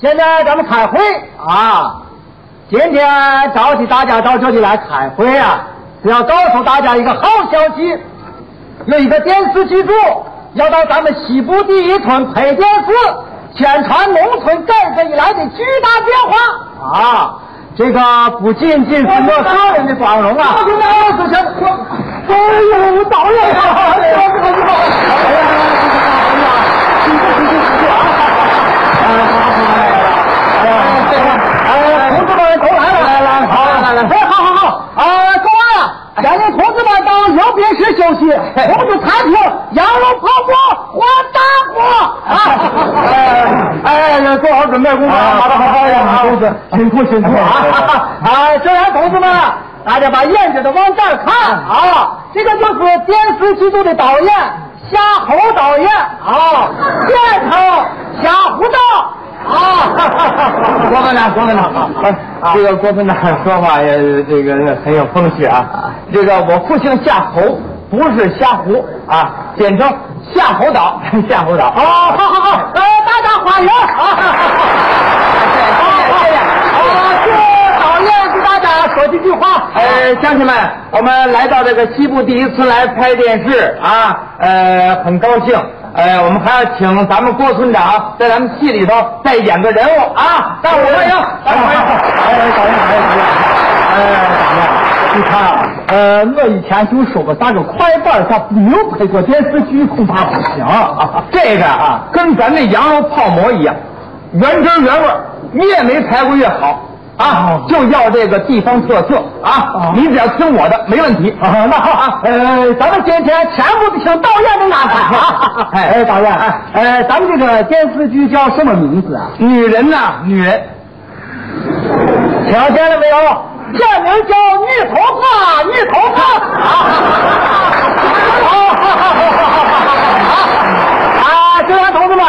现在咱们开会啊！今天召集大家到这里来开会啊，是要告诉大家一个好消息，有一个电视剧组要到咱们西部第一村拍电视，宣传农村改革以来的巨大变化啊！这个不仅仅是我个人的光荣啊！我现在哎呦，导演啊！你好，你好，你好！哎呀，哎呀，辛苦辛苦辛苦啊！哎，好好好，哎呀，哎，同志们都来了，来来，好来来，哎，好好好，啊，各位啊，先令同志们到右边室休息，我们的餐厅羊肉泡馍换大锅啊！哎，哎，做好准备工作，好的好的，啊同志辛苦辛苦啊！啊，这样，同志们，大家把眼睛都往这儿看啊！这个就是电视剧组的导演夏侯导演啊，片头夏胡导啊！郭分长，郭分长啊，这个郭分长说话也这个很有风趣啊。这个我父亲夏侯，不是夏胡啊，简称夏侯岛，夏侯岛。啊，好好好，呃，大家欢迎啊！谢谢啊，请导演给大家说几句话。呃，乡亲们，我们来到这个西部第一村来拍电视啊，呃，很高兴。呃，我们还要请咱们郭村长在咱们戏里头再演个人物啊，大伙欢迎，大伙欢迎。哎，导演，导演，导演，哎，导演，你看啊，呃，我以前就说过，咱个快板他没有拍过电视剧，恐怕不行啊。这个啊，跟咱那羊肉泡馍一样，原汁原味，越没拍过越好啊！就要这个地方特色啊哦！你只要听我的，没问题。啊，那好，呃，咱们今天全部都听导演的安排啊。哎哎，导演，呃，咱们这个电视剧叫什么名字啊？女人呐，女人，听见了没有？片名叫《女头发》，女头发啊！啊，这样，同志们，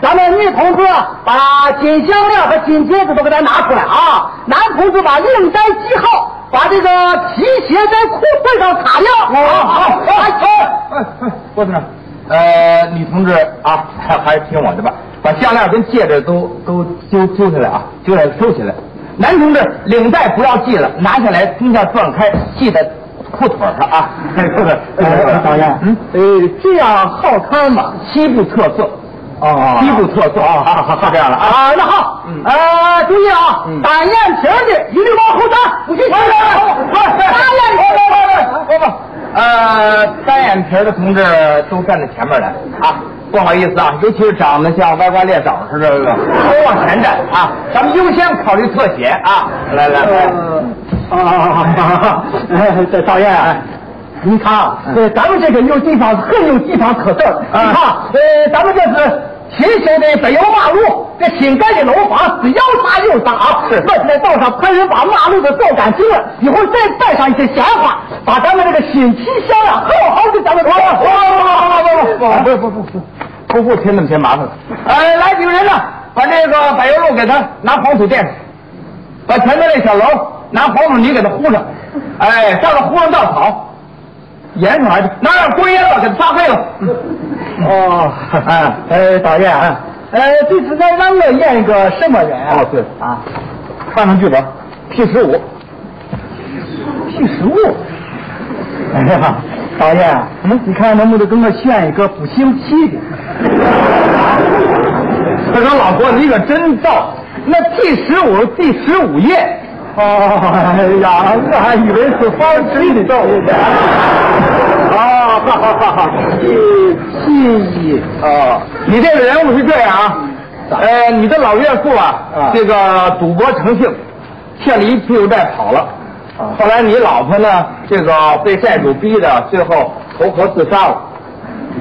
咱们女同志把金项链和金戒指都给咱拿出来啊！男同志把领带系好，把这个皮鞋在裤腿上擦亮。啊，好，哎，郭村长，呃，女同志啊，还是听我的吧，把项链跟戒指都都揪揪下来啊，揪下来收起来。男同志，领带不要系了，拿下来中间断开，系在裤腿上啊。这个呃，导演，嗯，呃，这样好看吗？西部特色。哦西部特色啊，好好好，这样了啊。啊，那好，嗯呃，注意啊，单眼皮的一律往后站，不许前面，单眼皮儿不不，呃，单眼皮的同志都站在前面来啊。不好意思啊，尤其是长得像歪瓜裂枣似的，都往前站啊。咱们优先考虑特写啊。来来来，啊啊，哎导演，你看啊，呃，咱们这个有地方很有地方特色。你看，呃，咱们这是新修的柏油马路，这新盖的楼房是要大又大啊。是我在道上派人把马路都扫干净了，一会儿再摆上一些鲜花，把咱们这个新气象啊，好好的咱们。不不不不不不不添那么些麻烦了。呃，来几个人呢，把这个柏油路给他拿黄土垫上，把前面那小楼拿黄土泥给他糊上，哎，上头糊上稻草，严上来去，拿点灰烟了给他擦黑了。哦，哎呃，导演，呃，这次再让我演一个什么人啊？哦对啊，看看剧本，P 十五。P 十五。哎呀，导演，嗯，你看能不能给我选一个不姓戚的？他说：“老婆，你可真逗，那第十五第十五页。”哦，哎呀，我还以为是放水的逗。哦，好好好好，七七一哦，你这个人物是这样啊，呃，你的老岳父啊，啊这个赌博成性，欠了一屁股债跑了，啊后来你老婆呢，这个被债主逼的，最后投河自杀了。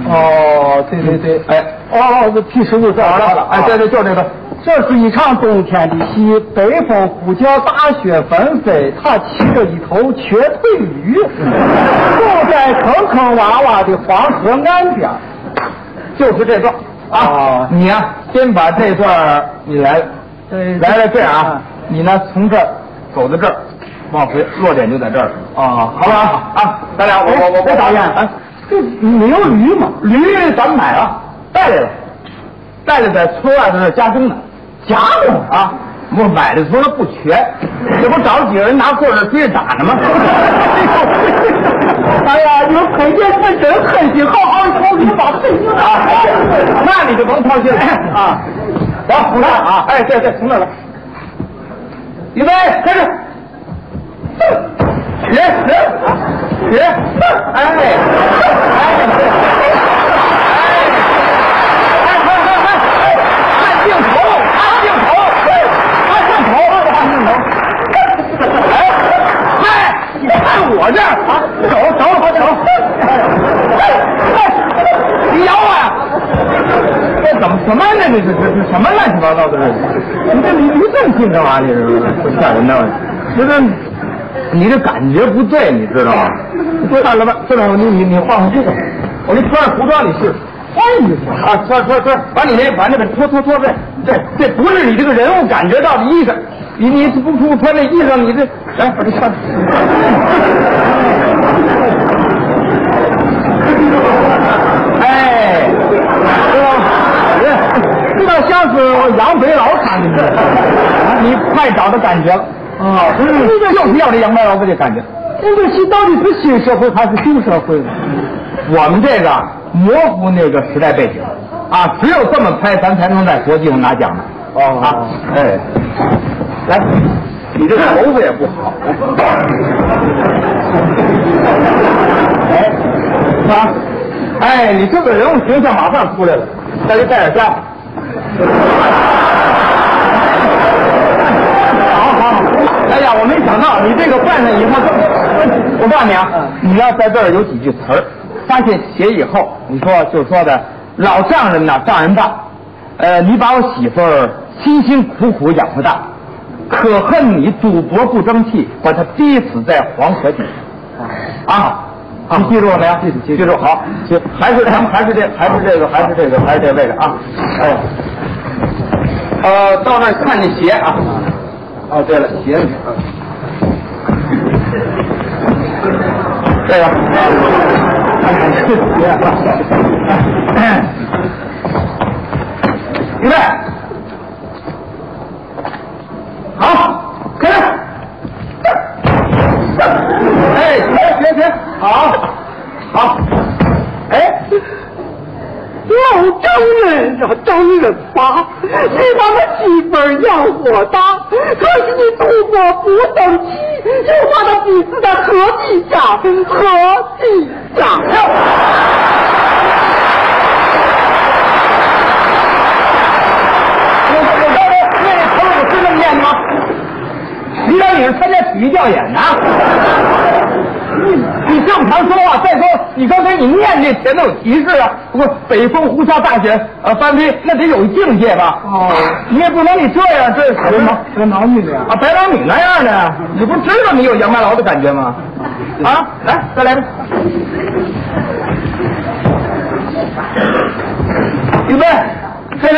哦，对对对，哎，哦，这十五找好着了，哎，对对，就这个。这是一场冬天的戏，北风呼叫，大雪纷飞，他骑着一头瘸腿驴，走在坑坑洼洼的黄河岸边。就是这段啊哦，你呀、先把这段你来，对来了这样啊，你呢从这儿走到这儿，往回落点就在这儿了，啊，好不好？啊，咱俩我我我我哎导演啊，这没有驴吗？驴咱们买了，带来了，带来在村外头那加工呢，加工啊！我买的时候不全，这不找几个人拿棍儿追着打呢吗？哎呀，你们裴家是真狠心，好好操心把事情啊！那你就甭操心了啊！走，从这啊！哎，对对，从这来。预备，开始。起，起，起！哎，哎，我这儿啊，走走好走，你咬我呀？这怎么什么呢？这这这什么乱七八糟的？你这你你这么近干嘛？你这是吓人呢？这这你这感觉不对，你知道吗？算了吧？算了吧你你你换换这个，我给你穿上服装，你试试。换衣服啊！穿穿穿，把你那把那个脱脱脱这这这不是你这个人物感觉到的衣裳。你你不不穿这衣裳，你这来把这穿。哎，知道吗？这倒像是杨肥劳穿的，你快找到感觉了啊！就是要这杨白劳这感觉。这个戏到底是新社会还是旧社会呢？我们这个模糊那个时代背景啊，只有这么拍，咱才能在国际上拿奖呢。哦啊，哎。来，你这头发也不好。哎，啊，哎，你这个人物形象马上出来了，再给带点家。好好好。哎呀，我没想到你这个办了以后…我告诉你啊，你要在这儿有几句词儿，发现写以后，你说就说的老丈人呐，丈人大，呃，你把我媳妇儿辛辛苦苦养活大。可恨你赌博不争气，把她逼死在黄河底下啊！你记住了没有？记住，记住好，行，还是咱们还是这，还是这个，还是这个，还是这位置啊！哎，呃，到那儿看见鞋啊！哦，对了，鞋子，这个，鞋，预备。好，开始。哎，行行行，好，好。哎，老丈人啊，丈人吧，你把我媳妇儿养活大，可是你赌博不争气，又把他逼死在河底下，河底下。你让你是参加体育调研呢？你你正常说话。再说，你刚才你念这前头有提示啊，不过北风呼啸大雪呃翻飞，那得有境界吧？哦，你也不能你这样，这白毛白毛女的啊，白毛女那样的，你不知道你有杨白劳的感觉吗？啊，来，再来吧。预备，开始。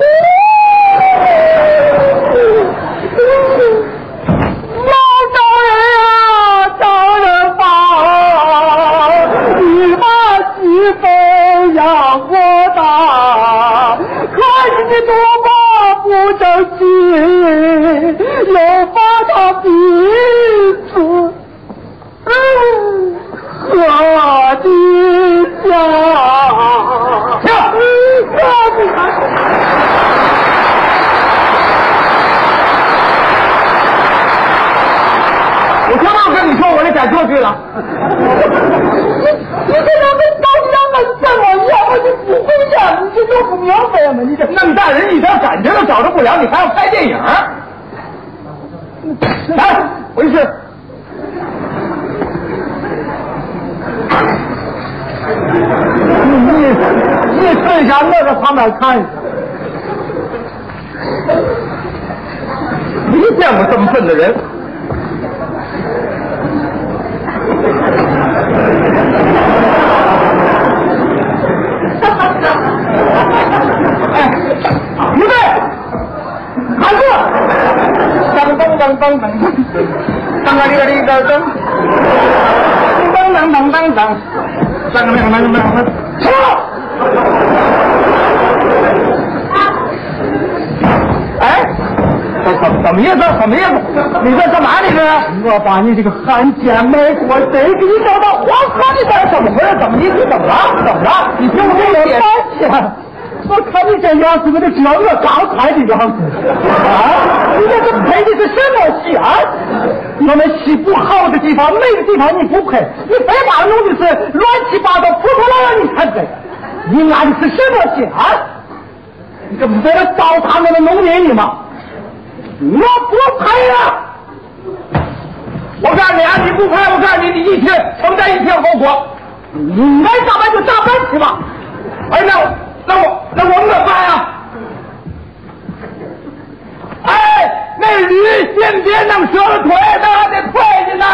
跟你说，我这改错句了。你这两个到底让我怎么样？我就不会演，你这弄不明白吗？你这那么大人，一点感觉都找着不了，你还要拍电影？来，回去。你你你蹲下，我在旁边看一下。没见过这么笨的人。哎，预备，喊住！当当当当当，当个哩个哩个当，当当当当当，当个当当当当，停！哎，怎怎么意思？怎么意思？你这干嘛？你这？我把你这个汉奸卖国贼给你找到黄河里边，怎么回事？怎么意思？怎么了？怎么了？你听我这个半天，我看你这样子，我就知道我刚才的样子。啊！你这是配的是什么戏啊？我们戏不好的地方，美的地方你不配，你非把弄的是乱七八糟、破破烂烂，你才配。你安的是什么戏啊？你这不是为了糟蹋我们农民的吗？我不配呀！我告诉你啊，你不配，我告诉你，你一天承担一天后果。你该咋办就咋办去吧。哎，那那我那我们怎么办呀哎那驴先别弄折了腿那还得退着呢。